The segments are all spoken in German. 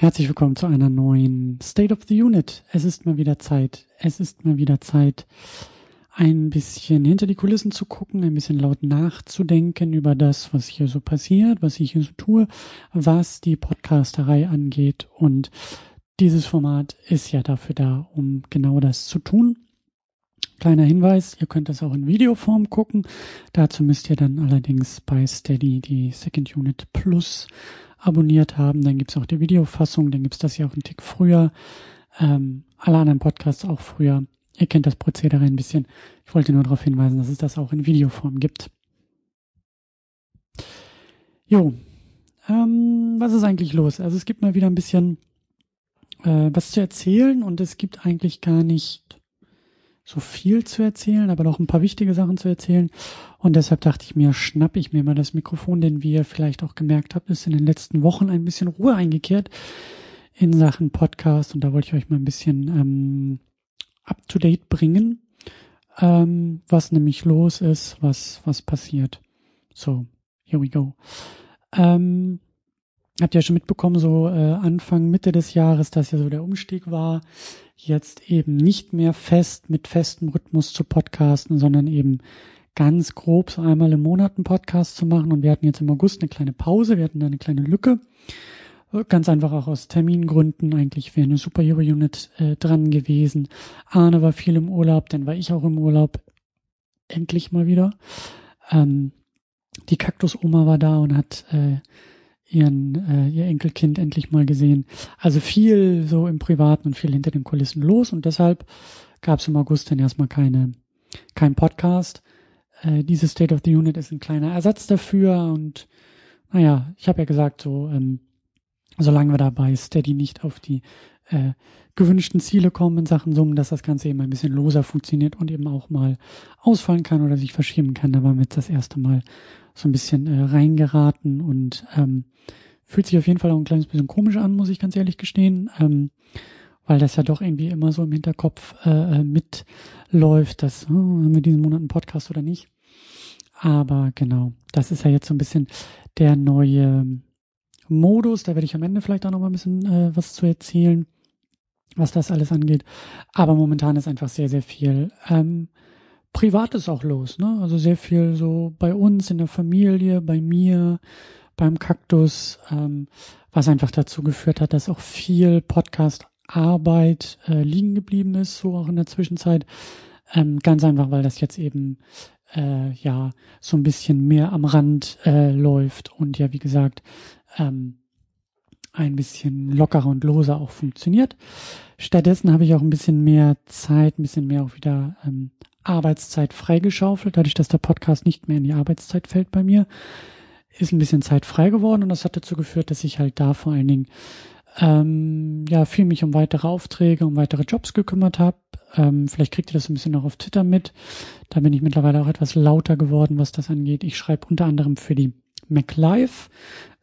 Herzlich willkommen zu einer neuen State of the Unit. Es ist mal wieder Zeit. Es ist mal wieder Zeit, ein bisschen hinter die Kulissen zu gucken, ein bisschen laut nachzudenken über das, was hier so passiert, was ich hier so tue, was die Podcasterei angeht. Und dieses Format ist ja dafür da, um genau das zu tun. Kleiner Hinweis, ihr könnt das auch in Videoform gucken. Dazu müsst ihr dann allerdings bei Steady die Second Unit Plus abonniert haben. Dann gibt's auch die Videofassung, dann gibt's das ja auch einen Tick früher. Ähm, alle anderen Podcasts auch früher. Ihr kennt das Prozedere ein bisschen. Ich wollte nur darauf hinweisen, dass es das auch in Videoform gibt. Jo, ähm, was ist eigentlich los? Also es gibt mal wieder ein bisschen äh, was zu erzählen und es gibt eigentlich gar nicht so viel zu erzählen, aber noch ein paar wichtige Sachen zu erzählen. Und deshalb dachte ich mir, schnapp ich mir mal das Mikrofon, denn wie ihr vielleicht auch gemerkt habt, ist in den letzten Wochen ein bisschen Ruhe eingekehrt in Sachen Podcast. Und da wollte ich euch mal ein bisschen ähm, up-to-date bringen, ähm, was nämlich los ist, was, was passiert. So, here we go. Ähm, habt ihr ja schon mitbekommen, so äh, Anfang, Mitte des Jahres, dass ja so der Umstieg war, jetzt eben nicht mehr fest mit festem Rhythmus zu podcasten, sondern eben ganz grob so einmal im Monat einen Podcast zu machen. Und wir hatten jetzt im August eine kleine Pause, wir hatten da eine kleine Lücke. Ganz einfach auch aus Termingründen. Eigentlich wäre eine Superhero Unit äh, dran gewesen. Arne war viel im Urlaub, dann war ich auch im Urlaub. Endlich mal wieder. Ähm, die Kaktus-Oma war da und hat äh, ihren äh, ihr Enkelkind endlich mal gesehen. Also viel so im Privaten und viel hinter den Kulissen los und deshalb gab es im August dann erstmal keine kein Podcast. Äh, diese State of the Unit ist ein kleiner Ersatz dafür und naja, ich habe ja gesagt, so ähm, solange wir dabei Steady nicht auf die äh, gewünschten Ziele kommen in Sachen Summen, dass das Ganze eben ein bisschen loser funktioniert und eben auch mal ausfallen kann oder sich verschieben kann. Da waren wir jetzt das erste Mal so ein bisschen äh, reingeraten und ähm, fühlt sich auf jeden Fall auch ein kleines bisschen komisch an, muss ich ganz ehrlich gestehen, ähm, weil das ja doch irgendwie immer so im Hinterkopf äh, äh mitläuft, dass oh, haben wir diesen Monat einen Podcast oder nicht. Aber genau, das ist ja jetzt so ein bisschen der neue Modus. Da werde ich am Ende vielleicht auch noch mal ein bisschen äh, was zu erzählen, was das alles angeht. Aber momentan ist einfach sehr, sehr viel ähm, Privates auch los. Ne? Also sehr viel so bei uns in der Familie, bei mir, beim Kaktus, ähm, was einfach dazu geführt hat, dass auch viel Podcast-Arbeit äh, liegen geblieben ist, so auch in der Zwischenzeit. Ähm, ganz einfach, weil das jetzt eben äh, ja so ein bisschen mehr am Rand äh, läuft und ja, wie gesagt, ähm, ein bisschen lockerer und loser auch funktioniert. Stattdessen habe ich auch ein bisschen mehr Zeit, ein bisschen mehr auch wieder ähm, Arbeitszeit freigeschaufelt, dadurch, dass der Podcast nicht mehr in die Arbeitszeit fällt bei mir, ist ein bisschen Zeit frei geworden und das hat dazu geführt, dass ich halt da vor allen Dingen ähm, ja viel mich um weitere Aufträge, um weitere Jobs gekümmert habe. Ähm, vielleicht kriegt ihr das ein bisschen noch auf Twitter mit. Da bin ich mittlerweile auch etwas lauter geworden, was das angeht. Ich schreibe unter anderem für die MacLive,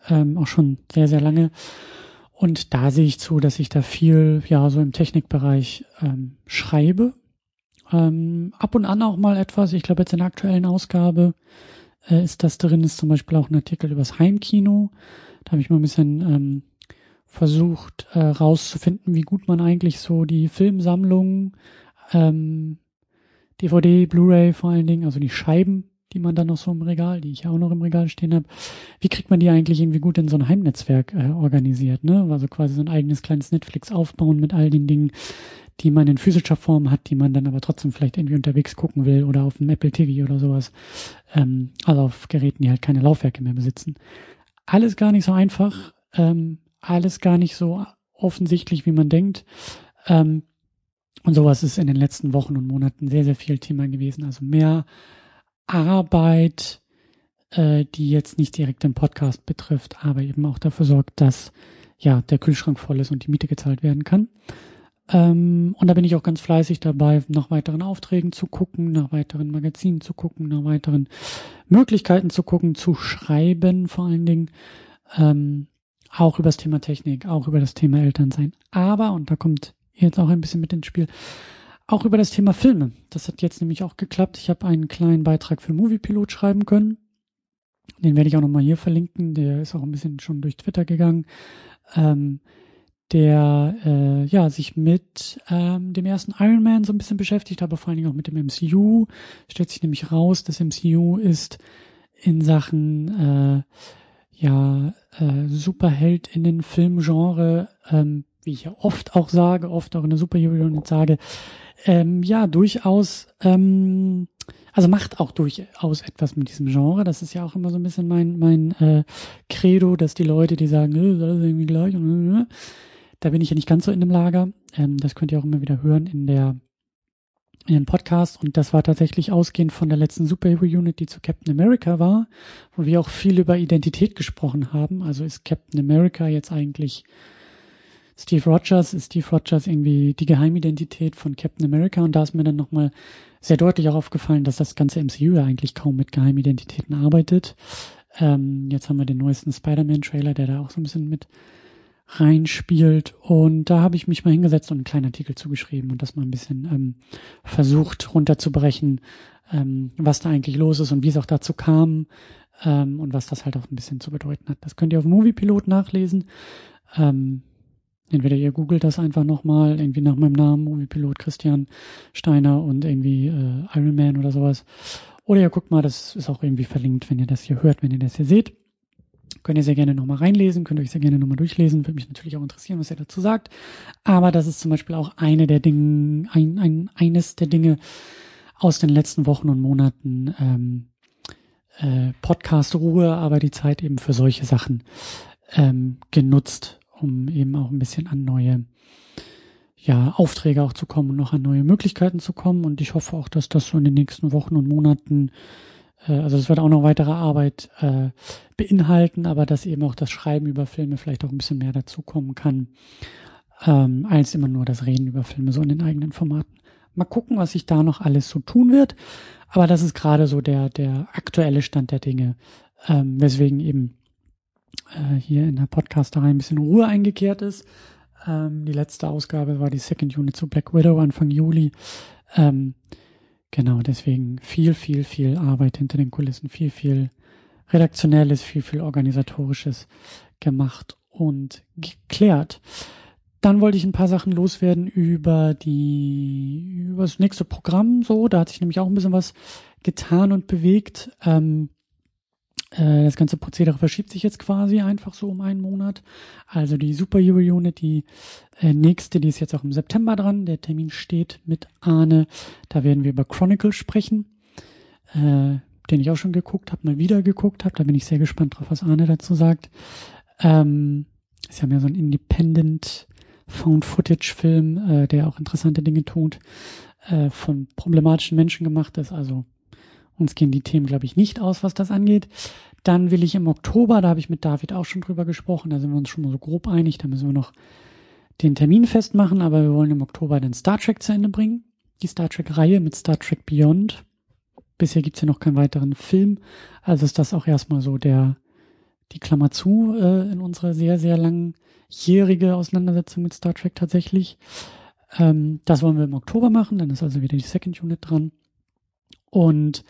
ähm, auch schon sehr, sehr lange. Und da sehe ich zu, dass ich da viel, ja, so im Technikbereich ähm, schreibe. Ähm, ab und an auch mal etwas. Ich glaube, jetzt in der aktuellen Ausgabe äh, ist das drin, ist zum Beispiel auch ein Artikel übers Heimkino. Da habe ich mal ein bisschen ähm, versucht äh, rauszufinden, wie gut man eigentlich so die Filmsammlung, ähm, DVD, Blu-ray vor allen Dingen, also die Scheiben die man dann noch so im Regal, die ich ja auch noch im Regal stehen habe, wie kriegt man die eigentlich irgendwie gut in so ein Heimnetzwerk äh, organisiert, ne? Also quasi so ein eigenes kleines Netflix aufbauen mit all den Dingen, die man in physischer Form hat, die man dann aber trotzdem vielleicht irgendwie unterwegs gucken will oder auf dem Apple TV oder sowas. Ähm, also auf Geräten, die halt keine Laufwerke mehr besitzen. Alles gar nicht so einfach, ähm, alles gar nicht so offensichtlich, wie man denkt. Ähm, und sowas ist in den letzten Wochen und Monaten sehr, sehr viel Thema gewesen. Also mehr Arbeit, äh, die jetzt nicht direkt den Podcast betrifft, aber eben auch dafür sorgt, dass ja der Kühlschrank voll ist und die Miete gezahlt werden kann. Ähm, und da bin ich auch ganz fleißig dabei, nach weiteren Aufträgen zu gucken, nach weiteren Magazinen zu gucken, nach weiteren Möglichkeiten zu gucken, zu schreiben vor allen Dingen. Ähm, auch über das Thema Technik, auch über das Thema Elternsein. Aber, und da kommt jetzt auch ein bisschen mit ins Spiel, auch über das Thema Filme. Das hat jetzt nämlich auch geklappt. Ich habe einen kleinen Beitrag für Moviepilot schreiben können. Den werde ich auch nochmal hier verlinken. Der ist auch ein bisschen schon durch Twitter gegangen. Ähm, der äh, ja sich mit ähm, dem ersten Iron Man so ein bisschen beschäftigt, aber vor allen Dingen auch mit dem MCU. Stellt sich nämlich raus, das MCU ist in Sachen äh, ja äh, Superheldinnen Filmgenre, ähm, wie ich ja oft auch sage, oft auch in der Superhero-Unit sage, ähm, ja durchaus ähm, also macht auch durchaus etwas mit diesem Genre. Das ist ja auch immer so ein bisschen mein mein äh, Credo, dass die Leute, die sagen, äh, das ist irgendwie gleich, äh, da bin ich ja nicht ganz so in dem Lager. Ähm, das könnt ihr auch immer wieder hören in der in den Podcast und das war tatsächlich ausgehend von der letzten Superhero Unit, die zu Captain America war, wo wir auch viel über Identität gesprochen haben. Also ist Captain America jetzt eigentlich Steve Rogers, ist Steve Rogers irgendwie die Geheimidentität von Captain America und da ist mir dann nochmal sehr deutlich auch aufgefallen, dass das ganze MCU ja eigentlich kaum mit Geheimidentitäten arbeitet. Ähm, jetzt haben wir den neuesten Spider-Man-Trailer, der da auch so ein bisschen mit reinspielt. Und da habe ich mich mal hingesetzt und einen kleinen Artikel zugeschrieben und das mal ein bisschen ähm, versucht runterzubrechen, ähm, was da eigentlich los ist und wie es auch dazu kam ähm, und was das halt auch ein bisschen zu bedeuten hat. Das könnt ihr auf Moviepilot nachlesen. Ähm, entweder ihr googelt das einfach nochmal, irgendwie nach meinem Namen, Moviepilot Christian Steiner und irgendwie äh, Iron Man oder sowas. Oder ihr guckt mal, das ist auch irgendwie verlinkt, wenn ihr das hier hört, wenn ihr das hier seht. Könnt ihr sehr gerne nochmal reinlesen, könnt euch sehr gerne nochmal durchlesen. Würde mich natürlich auch interessieren, was er dazu sagt. Aber das ist zum Beispiel auch eine der Dinge, ein, ein, eines der Dinge aus den letzten Wochen und Monaten ähm, äh, Podcast-Ruhe, aber die Zeit eben für solche Sachen ähm, genutzt, um eben auch ein bisschen an neue ja, Aufträge auch zu kommen und noch an neue Möglichkeiten zu kommen. Und ich hoffe auch, dass das so in den nächsten Wochen und Monaten also es wird auch noch weitere Arbeit äh, beinhalten, aber dass eben auch das Schreiben über Filme vielleicht auch ein bisschen mehr dazukommen kann, ähm, als immer nur das Reden über Filme so in den eigenen Formaten. Mal gucken, was sich da noch alles so tun wird. Aber das ist gerade so der, der aktuelle Stand der Dinge, ähm, weswegen eben äh, hier in der Podcasterei ein bisschen Ruhe eingekehrt ist. Ähm, die letzte Ausgabe war die Second Unit zu Black Widow Anfang Juli. Ähm, Genau, deswegen viel, viel, viel Arbeit hinter den Kulissen, viel, viel redaktionelles, viel, viel organisatorisches gemacht und geklärt. Dann wollte ich ein paar Sachen loswerden über die, über das nächste Programm so. Da hat sich nämlich auch ein bisschen was getan und bewegt. Ähm, äh, das ganze Prozedere verschiebt sich jetzt quasi einfach so um einen Monat. Also die Superhero Unit, die äh, nächste, die ist jetzt auch im September dran. Der Termin steht mit Arne. Da werden wir über Chronicle sprechen, äh, den ich auch schon geguckt habe, mal wieder geguckt habe. Da bin ich sehr gespannt drauf, was Arne dazu sagt. Ähm, ist ja mehr so ein Independent Found-Footage-Film, äh, der auch interessante Dinge tut, äh, von problematischen Menschen gemacht ist. Also uns gehen die Themen, glaube ich, nicht aus, was das angeht. Dann will ich im Oktober, da habe ich mit David auch schon drüber gesprochen, da sind wir uns schon mal so grob einig, da müssen wir noch den Termin festmachen, aber wir wollen im Oktober den Star Trek zu Ende bringen. Die Star Trek-Reihe mit Star Trek Beyond. Bisher gibt's ja noch keinen weiteren Film, also ist das auch erstmal so der die Klammer zu äh, in unserer sehr, sehr langjährige Auseinandersetzung mit Star Trek tatsächlich. Ähm, das wollen wir im Oktober machen, dann ist also wieder die Second Unit dran. Und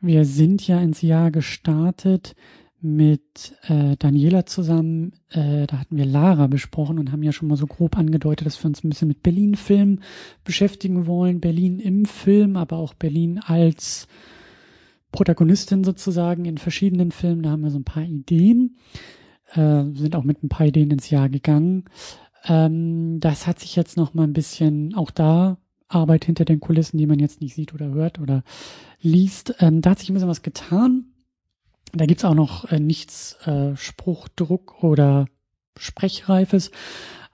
wir sind ja ins Jahr gestartet mit äh, Daniela zusammen. Äh, da hatten wir Lara besprochen und haben ja schon mal so grob angedeutet, dass wir uns ein bisschen mit Berlin-Film beschäftigen wollen. Berlin im Film, aber auch Berlin als Protagonistin sozusagen in verschiedenen Filmen. Da haben wir so ein paar Ideen. Äh, sind auch mit ein paar Ideen ins Jahr gegangen. Ähm, das hat sich jetzt noch mal ein bisschen auch da Arbeit hinter den Kulissen, die man jetzt nicht sieht oder hört oder liest. Ähm, da hat sich ein bisschen was getan. Da gibt's auch noch äh, nichts äh, Spruchdruck oder Sprechreifes,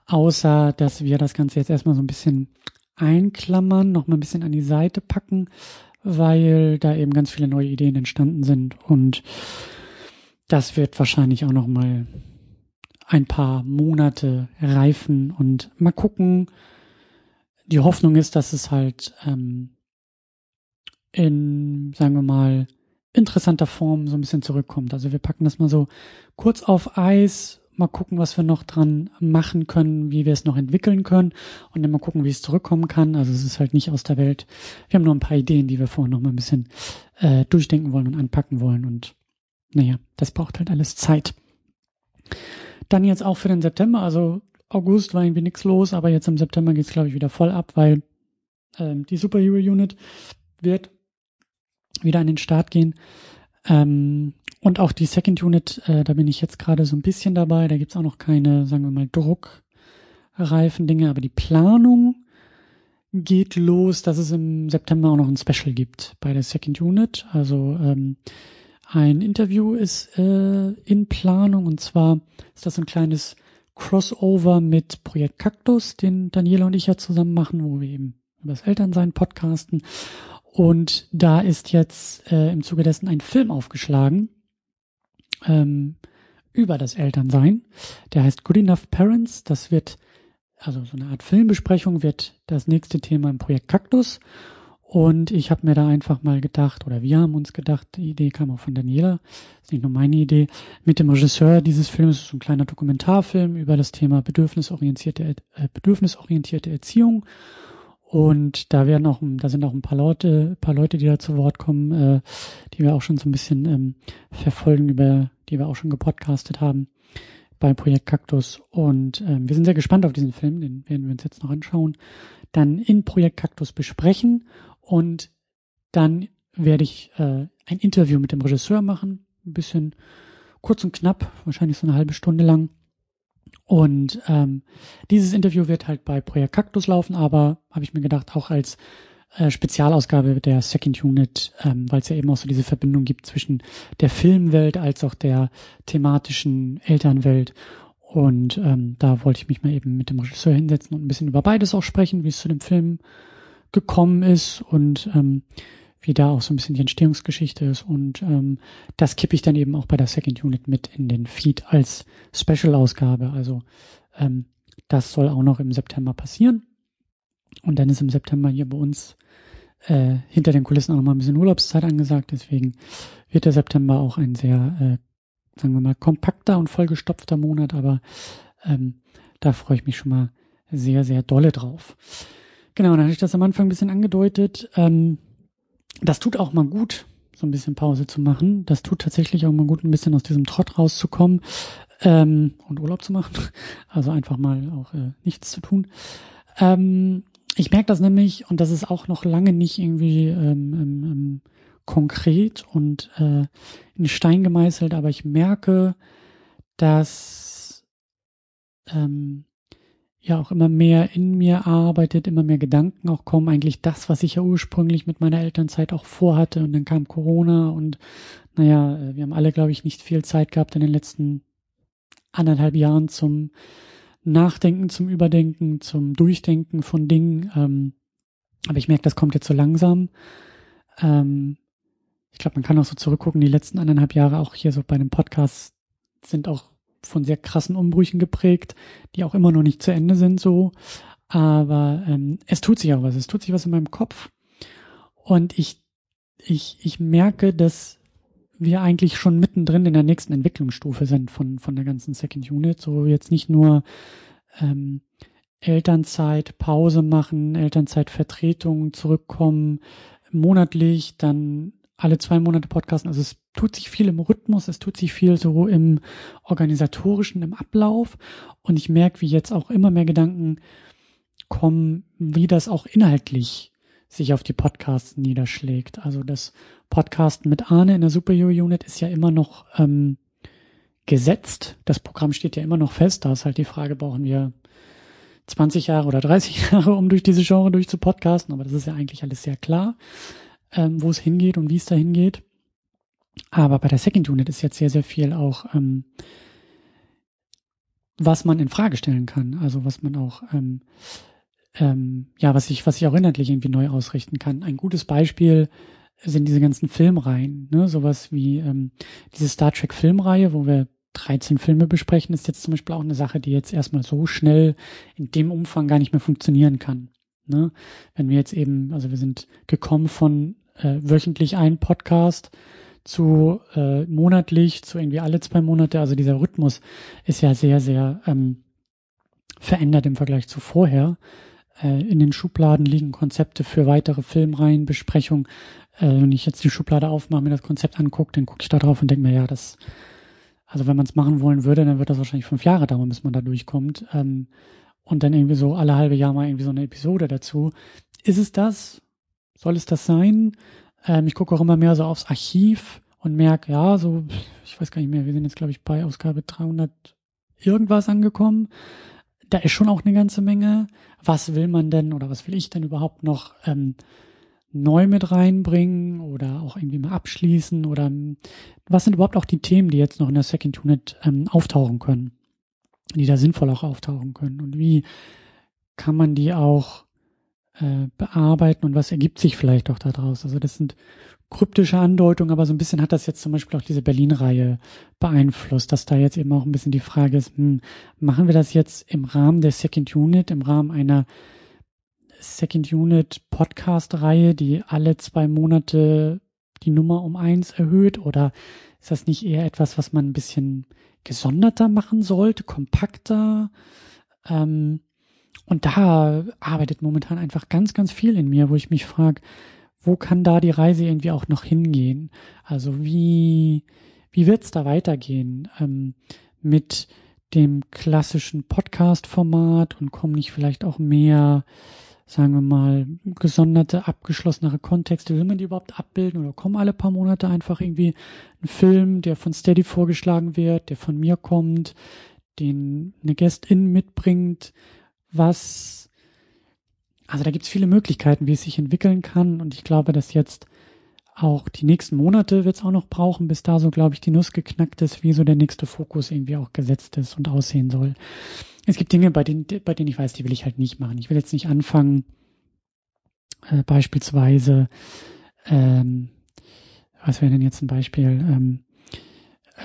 außer dass wir das Ganze jetzt erstmal so ein bisschen einklammern, noch mal ein bisschen an die Seite packen, weil da eben ganz viele neue Ideen entstanden sind und das wird wahrscheinlich auch noch mal ein paar Monate reifen und mal gucken, die Hoffnung ist, dass es halt ähm, in, sagen wir mal, interessanter Form so ein bisschen zurückkommt. Also wir packen das mal so kurz auf Eis, mal gucken, was wir noch dran machen können, wie wir es noch entwickeln können und dann mal gucken, wie es zurückkommen kann. Also es ist halt nicht aus der Welt. Wir haben nur ein paar Ideen, die wir vorher noch mal ein bisschen äh, durchdenken wollen und anpacken wollen und naja, das braucht halt alles Zeit. Dann jetzt auch für den September, also August war irgendwie nichts los, aber jetzt im September geht's glaube ich wieder voll ab, weil ähm, die Superhero Unit wird wieder an den Start gehen. Ähm, und auch die Second Unit, äh, da bin ich jetzt gerade so ein bisschen dabei. Da gibt's auch noch keine, sagen wir mal, druckreifen Dinge, aber die Planung geht los, dass es im September auch noch ein Special gibt bei der Second Unit. Also ähm, ein Interview ist äh, in Planung und zwar ist das ein kleines Crossover mit Projekt Cactus, den Daniela und ich ja zusammen machen, wo wir eben über das Elternsein podcasten. Und da ist jetzt äh, im Zuge dessen ein Film aufgeschlagen ähm, über das Elternsein. Der heißt Good Enough Parents. Das wird, also so eine Art Filmbesprechung wird das nächste Thema im Projekt Kaktus. Und ich habe mir da einfach mal gedacht, oder wir haben uns gedacht, die Idee kam auch von Daniela, ist nicht nur meine Idee, mit dem Regisseur dieses Films, so ein kleiner Dokumentarfilm über das Thema bedürfnisorientierte, äh, bedürfnisorientierte Erziehung. Und da werden auch, da sind auch ein paar Leute, paar Leute, die da zu Wort kommen, äh, die wir auch schon so ein bisschen ähm, verfolgen, über die wir auch schon gepodcastet haben bei Projekt Kaktus. Und ähm, wir sind sehr gespannt auf diesen Film, den werden wir uns jetzt noch anschauen, dann in Projekt Kaktus besprechen und dann werde ich äh, ein Interview mit dem Regisseur machen, ein bisschen kurz und knapp, wahrscheinlich so eine halbe Stunde lang und ähm, dieses Interview wird halt bei Projekt Cactus laufen, aber habe ich mir gedacht, auch als äh, Spezialausgabe der Second Unit, ähm, weil es ja eben auch so diese Verbindung gibt zwischen der Filmwelt als auch der thematischen Elternwelt. Und ähm, da wollte ich mich mal eben mit dem Regisseur hinsetzen und ein bisschen über beides auch sprechen, wie es zu dem Film gekommen ist und ähm, wie da auch so ein bisschen die Entstehungsgeschichte ist. Und ähm, das kippe ich dann eben auch bei der Second Unit mit in den Feed als Special-Ausgabe. Also ähm, das soll auch noch im September passieren. Und dann ist im September hier bei uns äh, hinter den Kulissen auch noch mal ein bisschen Urlaubszeit angesagt. Deswegen wird der September auch ein sehr, äh, sagen wir mal, kompakter und vollgestopfter Monat. Aber ähm, da freue ich mich schon mal sehr, sehr dolle drauf. Genau, dann hatte ich das am Anfang ein bisschen angedeutet. Ähm, das tut auch mal gut, so ein bisschen Pause zu machen. Das tut tatsächlich auch mal gut, ein bisschen aus diesem Trott rauszukommen ähm, und Urlaub zu machen. Also einfach mal auch äh, nichts zu tun. Ähm, ich merke das nämlich, und das ist auch noch lange nicht irgendwie ähm, ähm, ähm konkret und äh, in Stein gemeißelt, aber ich merke, dass ähm, ja auch immer mehr in mir arbeitet, immer mehr Gedanken auch kommen, eigentlich das, was ich ja ursprünglich mit meiner Elternzeit auch vorhatte und dann kam Corona und naja, äh, wir haben alle, glaube ich, nicht viel Zeit gehabt in den letzten anderthalb Jahren zum Nachdenken, zum Überdenken, zum Durchdenken von Dingen. Ähm, aber ich merke, das kommt jetzt so langsam. Ähm, ich glaube, man kann auch so zurückgucken, die letzten anderthalb Jahre auch hier so bei einem Podcast sind auch von sehr krassen Umbrüchen geprägt, die auch immer noch nicht zu Ende sind so. Aber ähm, es tut sich auch was. Es tut sich was in meinem Kopf. Und ich, ich, ich merke, dass wir eigentlich schon mittendrin in der nächsten Entwicklungsstufe sind von, von der ganzen Second Unit. So jetzt nicht nur ähm, Elternzeit, Pause machen, Elternzeitvertretung, zurückkommen, monatlich, dann alle zwei Monate podcasten. Also es tut sich viel im Rhythmus, es tut sich viel so im organisatorischen, im Ablauf. Und ich merke, wie jetzt auch immer mehr Gedanken kommen, wie das auch inhaltlich sich auf die Podcasts niederschlägt. Also das Podcasten mit Arne in der Superhero Unit ist ja immer noch ähm, gesetzt. Das Programm steht ja immer noch fest. Da ist halt die Frage, brauchen wir 20 Jahre oder 30 Jahre, um durch diese Genre durchzupodcasten. Aber das ist ja eigentlich alles sehr klar ähm, wo es hingeht und wie es da hingeht. Aber bei der Second Unit ist jetzt sehr, sehr viel auch, ähm, was man in Frage stellen kann. Also was man auch, ähm, ähm, ja, was ich, was ich auch inhaltlich irgendwie neu ausrichten kann. Ein gutes Beispiel sind diese ganzen Filmreihen, ne? Sowas wie ähm, diese Star Trek Filmreihe, wo wir 13 Filme besprechen, ist jetzt zum Beispiel auch eine Sache, die jetzt erstmal so schnell in dem Umfang gar nicht mehr funktionieren kann. Ne? Wenn wir jetzt eben, also wir sind gekommen von äh, wöchentlich ein Podcast zu äh, monatlich, zu irgendwie alle zwei Monate. Also dieser Rhythmus ist ja sehr, sehr ähm, verändert im Vergleich zu vorher. Äh, in den Schubladen liegen Konzepte für weitere Filmreihen, Besprechungen. Äh, wenn ich jetzt die Schublade aufmache, mir das Konzept angucke, dann gucke ich da drauf und denke mir, ja, das Also wenn man es machen wollen würde, dann wird das wahrscheinlich fünf Jahre dauern, bis man da durchkommt. Ähm, und dann irgendwie so alle halbe Jahr mal irgendwie so eine Episode dazu. Ist es das? Soll es das sein? Ähm, ich gucke auch immer mehr so aufs Archiv und merke, ja, so, ich weiß gar nicht mehr, wir sind jetzt, glaube ich, bei Ausgabe 300 irgendwas angekommen. Da ist schon auch eine ganze Menge. Was will man denn oder was will ich denn überhaupt noch ähm, neu mit reinbringen oder auch irgendwie mal abschließen oder ähm, was sind überhaupt auch die Themen, die jetzt noch in der Second Unit ähm, auftauchen können, die da sinnvoll auch auftauchen können und wie kann man die auch äh, bearbeiten und was ergibt sich vielleicht auch daraus. Also das sind kryptische Andeutungen, aber so ein bisschen hat das jetzt zum Beispiel auch diese Berlin-Reihe beeinflusst, dass da jetzt eben auch ein bisschen die Frage ist, hm, machen wir das jetzt im Rahmen der Second Unit, im Rahmen einer Second Unit Podcast-Reihe, die alle zwei Monate die Nummer um eins erhöht? Oder ist das nicht eher etwas, was man ein bisschen gesonderter machen sollte, kompakter? Ähm, und da arbeitet momentan einfach ganz, ganz viel in mir, wo ich mich frage, wo kann da die Reise irgendwie auch noch hingehen? Also wie, wie wird's da weitergehen ähm, mit dem klassischen Podcast-Format und kommen nicht vielleicht auch mehr sagen wir mal, gesonderte, abgeschlossenere Kontexte, will man die überhaupt abbilden oder kommen alle paar Monate einfach irgendwie ein Film, der von Steady vorgeschlagen wird, der von mir kommt, den eine Guestin mitbringt, was, also da gibt's viele Möglichkeiten, wie es sich entwickeln kann und ich glaube, dass jetzt auch die nächsten Monate wird's auch noch brauchen, bis da so, glaube ich, die Nuss geknackt ist, wie so der nächste Fokus irgendwie auch gesetzt ist und aussehen soll es gibt Dinge, bei denen, bei denen ich weiß, die will ich halt nicht machen. Ich will jetzt nicht anfangen, äh, beispielsweise, ähm, was wäre denn jetzt ein Beispiel? Ähm,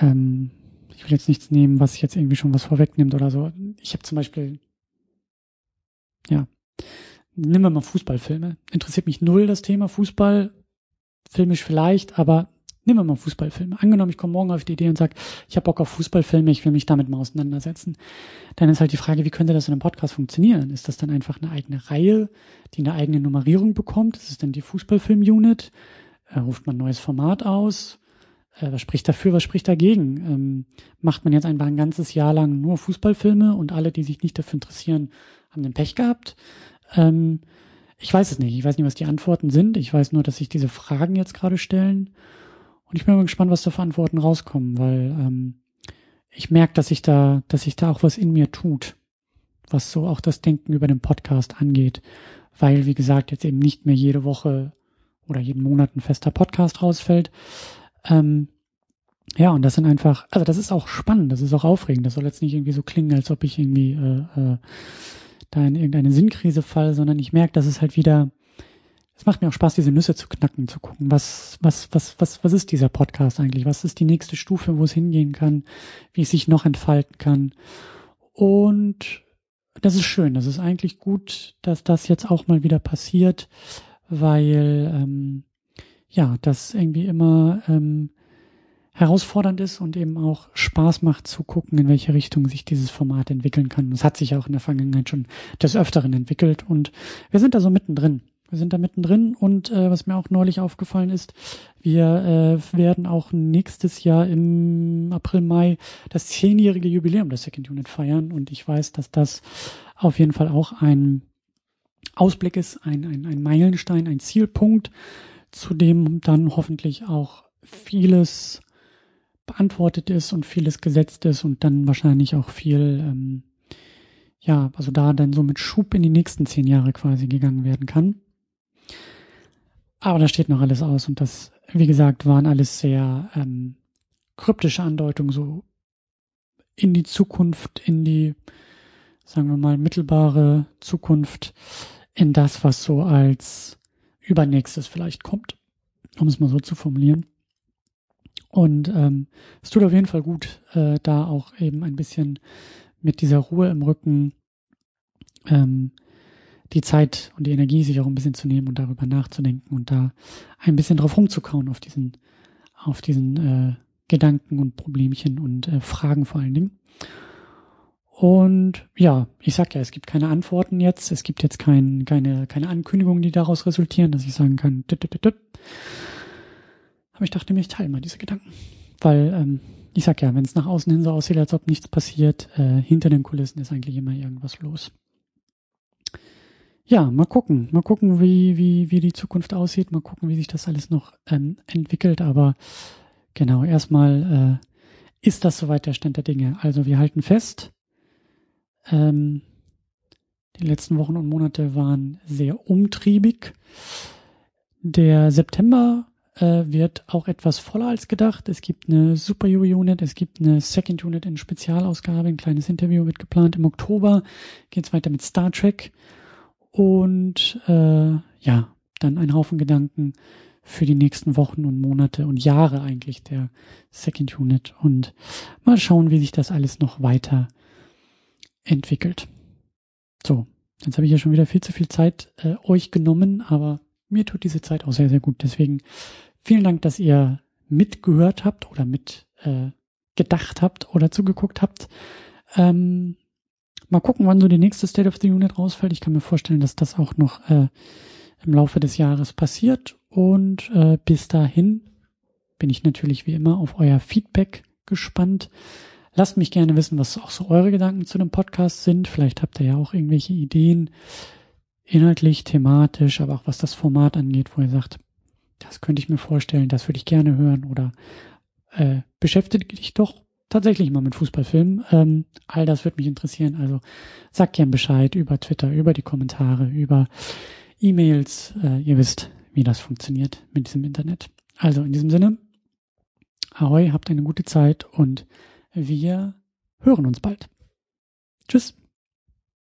ähm, ich will jetzt nichts nehmen, was jetzt irgendwie schon was vorwegnimmt oder so. Ich habe zum Beispiel, ja, nehmen wir mal Fußballfilme. Interessiert mich null das Thema Fußball, filmisch vielleicht, aber Nehmen wir mal Fußballfilme. Angenommen, ich komme morgen auf die Idee und sage, ich habe Bock auf Fußballfilme, ich will mich damit mal auseinandersetzen. Dann ist halt die Frage, wie könnte das in einem Podcast funktionieren? Ist das dann einfach eine eigene Reihe, die eine eigene Nummerierung bekommt? Ist es dann die Fußballfilm-Unit? Äh, ruft man ein neues Format aus? Äh, was spricht dafür, was spricht dagegen? Ähm, macht man jetzt einfach ein ganzes Jahr lang nur Fußballfilme und alle, die sich nicht dafür interessieren, haben den Pech gehabt? Ähm, ich weiß es nicht. Ich weiß nicht, was die Antworten sind. Ich weiß nur, dass sich diese Fragen jetzt gerade stellen. Und ich bin mal gespannt, was da für Antworten rauskommen, weil ähm, ich merke, dass sich da, dass sich da auch was in mir tut, was so auch das Denken über den Podcast angeht, weil wie gesagt jetzt eben nicht mehr jede Woche oder jeden Monat ein fester Podcast rausfällt. Ähm, ja, und das sind einfach, also das ist auch spannend, das ist auch aufregend. Das soll jetzt nicht irgendwie so klingen, als ob ich irgendwie äh, äh, da in irgendeine Sinnkrise falle, sondern ich merke, dass es halt wieder es macht mir auch Spaß, diese Nüsse zu knacken, zu gucken, was, was, was, was, was ist dieser Podcast eigentlich? Was ist die nächste Stufe, wo es hingehen kann, wie es sich noch entfalten kann? Und das ist schön. Das ist eigentlich gut, dass das jetzt auch mal wieder passiert, weil ähm, ja, das irgendwie immer ähm, herausfordernd ist und eben auch Spaß macht zu gucken, in welche Richtung sich dieses Format entwickeln kann. Es hat sich auch in der Vergangenheit schon des Öfteren entwickelt und wir sind da so mittendrin. Wir sind da mittendrin und äh, was mir auch neulich aufgefallen ist, wir äh, werden auch nächstes Jahr im April, Mai das zehnjährige Jubiläum der Second Unit feiern und ich weiß, dass das auf jeden Fall auch ein Ausblick ist, ein, ein, ein Meilenstein, ein Zielpunkt, zu dem dann hoffentlich auch vieles beantwortet ist und vieles gesetzt ist und dann wahrscheinlich auch viel, ähm, ja, also da dann so mit Schub in die nächsten zehn Jahre quasi gegangen werden kann. Aber da steht noch alles aus und das, wie gesagt, waren alles sehr ähm, kryptische Andeutungen, so in die Zukunft, in die, sagen wir mal, mittelbare Zukunft, in das, was so als übernächstes vielleicht kommt, um es mal so zu formulieren. Und ähm, es tut auf jeden Fall gut, äh, da auch eben ein bisschen mit dieser Ruhe im Rücken ähm, die Zeit und die Energie, sich auch ein bisschen zu nehmen und darüber nachzudenken und da ein bisschen drauf rumzukauen auf diesen, auf diesen äh, Gedanken und Problemchen und äh, Fragen vor allen Dingen. Und ja, ich sag ja, es gibt keine Antworten jetzt, es gibt jetzt kein, keine, keine Ankündigungen, die daraus resultieren, dass ich sagen kann, dit, dit, dit. Aber ich dachte mir, ich teile mal diese Gedanken. Weil, ähm, ich sag ja, wenn es nach außen hin so aussieht, als ob nichts passiert, äh, hinter den Kulissen ist eigentlich immer irgendwas los. Ja, mal gucken, mal gucken, wie, wie, wie die Zukunft aussieht, mal gucken, wie sich das alles noch ähm, entwickelt, aber genau, erstmal äh, ist das soweit der Stand der Dinge. Also wir halten fest, ähm, die letzten Wochen und Monate waren sehr umtriebig. Der September äh, wird auch etwas voller als gedacht. Es gibt eine Super U-Unit, es gibt eine Second Unit in Spezialausgabe, ein kleines Interview wird geplant. Im Oktober geht's weiter mit Star Trek und äh, ja, dann ein Haufen Gedanken für die nächsten Wochen und Monate und Jahre eigentlich der Second Unit und mal schauen, wie sich das alles noch weiter entwickelt. So, jetzt habe ich ja schon wieder viel zu viel Zeit äh, euch genommen, aber mir tut diese Zeit auch sehr, sehr gut. Deswegen vielen Dank, dass ihr mitgehört habt oder mit äh, habt oder zugeguckt habt. Ähm, mal gucken, wann so die nächste State of the Unit rausfällt. Ich kann mir vorstellen, dass das auch noch äh, im Laufe des Jahres passiert. Und äh, bis dahin bin ich natürlich wie immer auf euer Feedback gespannt. Lasst mich gerne wissen, was auch so eure Gedanken zu dem Podcast sind. Vielleicht habt ihr ja auch irgendwelche Ideen, inhaltlich, thematisch, aber auch was das Format angeht, wo ihr sagt, das könnte ich mir vorstellen, das würde ich gerne hören oder äh, beschäftige dich doch tatsächlich mal mit Fußballfilmen. Ähm, all das würde mich interessieren. Also sagt gern Bescheid über Twitter, über die Kommentare, über E-Mails. Äh, ihr wisst, wie das funktioniert mit diesem Internet. Also in diesem Sinne, ahoi, habt eine gute Zeit und wir hören uns bald. Tschüss.